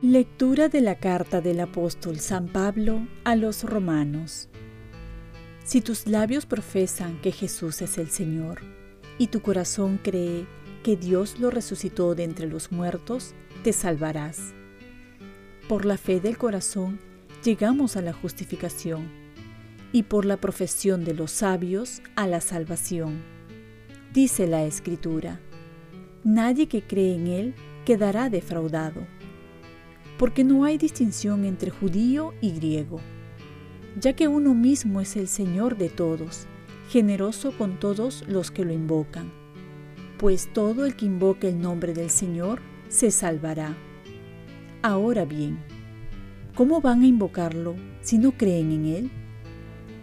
Lectura de la carta del apóstol San Pablo a los romanos. Si tus labios profesan que Jesús es el Señor y tu corazón cree que Dios lo resucitó de entre los muertos, te salvarás. Por la fe del corazón llegamos a la justificación y por la profesión de los sabios a la salvación. Dice la Escritura, nadie que cree en Él quedará defraudado porque no hay distinción entre judío y griego, ya que uno mismo es el Señor de todos, generoso con todos los que lo invocan. Pues todo el que invoque el nombre del Señor se salvará. Ahora bien, ¿cómo van a invocarlo si no creen en Él?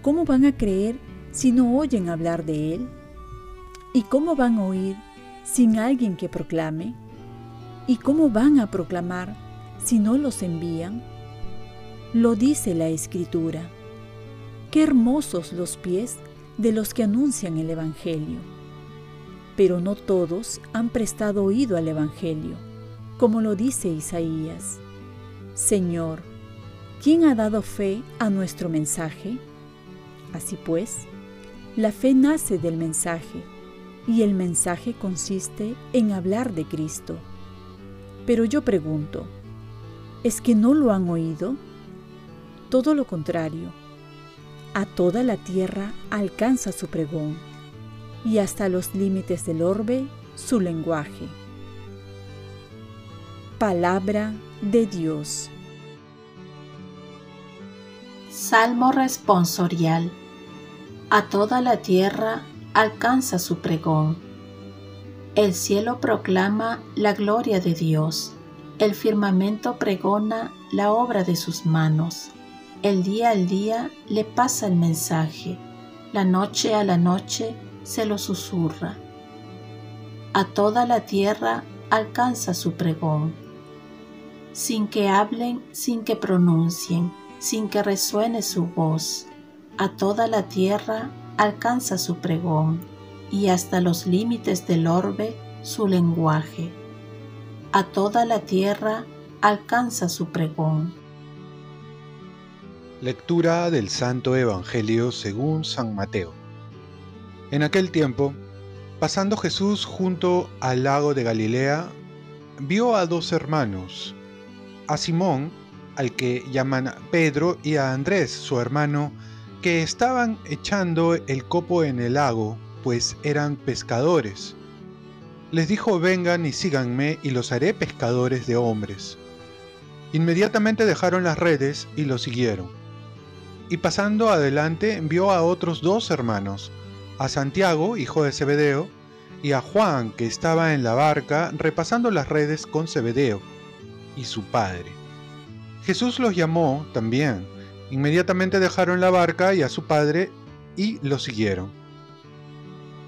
¿Cómo van a creer si no oyen hablar de Él? ¿Y cómo van a oír sin alguien que proclame? ¿Y cómo van a proclamar si no los envían? Lo dice la Escritura. Qué hermosos los pies de los que anuncian el Evangelio. Pero no todos han prestado oído al Evangelio, como lo dice Isaías. Señor, ¿quién ha dado fe a nuestro mensaje? Así pues, la fe nace del mensaje, y el mensaje consiste en hablar de Cristo. Pero yo pregunto, ¿Es que no lo han oído? Todo lo contrario. A toda la tierra alcanza su pregón y hasta los límites del orbe su lenguaje. Palabra de Dios. Salmo responsorial. A toda la tierra alcanza su pregón. El cielo proclama la gloria de Dios el firmamento pregona la obra de sus manos. El día al día le pasa el mensaje. La noche a la noche se lo susurra. A toda la tierra alcanza su pregón. Sin que hablen, sin que pronuncien, sin que resuene su voz. A toda la tierra alcanza su pregón y hasta los límites del orbe su lenguaje a toda la tierra alcanza su pregón. Lectura del Santo Evangelio según San Mateo. En aquel tiempo, pasando Jesús junto al lago de Galilea, vio a dos hermanos, a Simón, al que llaman Pedro, y a Andrés, su hermano, que estaban echando el copo en el lago, pues eran pescadores les dijo, vengan y síganme y los haré pescadores de hombres. Inmediatamente dejaron las redes y lo siguieron. Y pasando adelante envió a otros dos hermanos, a Santiago, hijo de Zebedeo, y a Juan, que estaba en la barca repasando las redes con Zebedeo, y su padre. Jesús los llamó también. Inmediatamente dejaron la barca y a su padre y lo siguieron.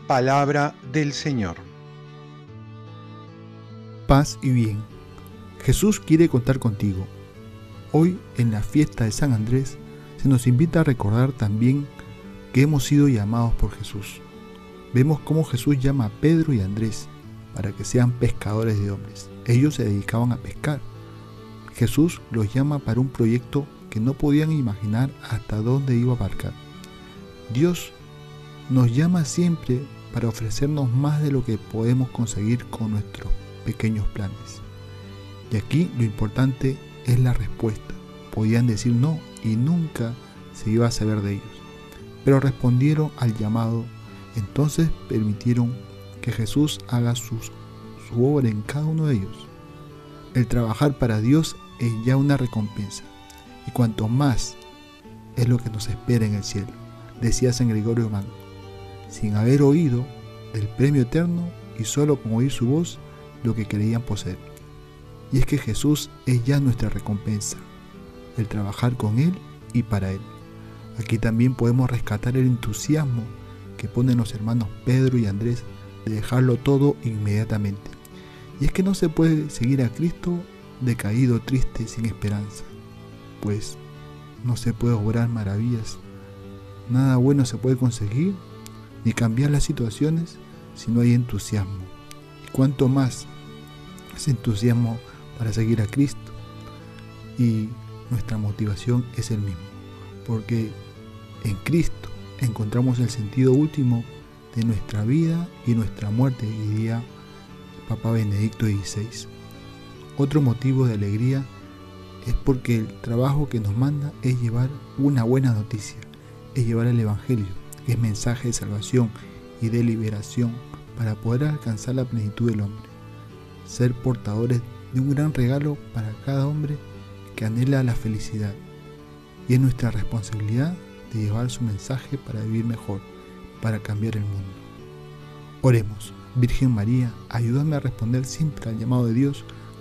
Palabra del Señor paz y bien. Jesús quiere contar contigo. Hoy, en la fiesta de San Andrés, se nos invita a recordar también que hemos sido llamados por Jesús. Vemos cómo Jesús llama a Pedro y Andrés para que sean pescadores de hombres. Ellos se dedicaban a pescar. Jesús los llama para un proyecto que no podían imaginar hasta dónde iba a abarcar. Dios nos llama siempre para ofrecernos más de lo que podemos conseguir con nuestros pequeños planes. Y aquí lo importante es la respuesta. Podían decir no y nunca se iba a saber de ellos. Pero respondieron al llamado, entonces permitieron que Jesús haga su obra en cada uno de ellos. El trabajar para Dios es ya una recompensa. Y cuanto más es lo que nos espera en el cielo, decía San Gregorio Magno. Sin haber oído el premio eterno y solo con oír su voz, lo que creían poseer. Y es que Jesús es ya nuestra recompensa, el trabajar con Él y para Él. Aquí también podemos rescatar el entusiasmo que ponen los hermanos Pedro y Andrés de dejarlo todo inmediatamente. Y es que no se puede seguir a Cristo decaído, triste, sin esperanza. pues no se puede obrar maravillas. Nada bueno se puede conseguir ni cambiar las situaciones si no hay entusiasmo. Y cuanto más ese entusiasmo para seguir a Cristo y nuestra motivación es el mismo, porque en Cristo encontramos el sentido último de nuestra vida y nuestra muerte, diría Papa Benedicto XVI. Otro motivo de alegría es porque el trabajo que nos manda es llevar una buena noticia, es llevar el Evangelio, que es mensaje de salvación y de liberación para poder alcanzar la plenitud del hombre, ser portadores de un gran regalo para cada hombre que anhela la felicidad. Y es nuestra responsabilidad de llevar su mensaje para vivir mejor, para cambiar el mundo. Oremos, Virgen María, ayúdame a responder siempre al llamado de Dios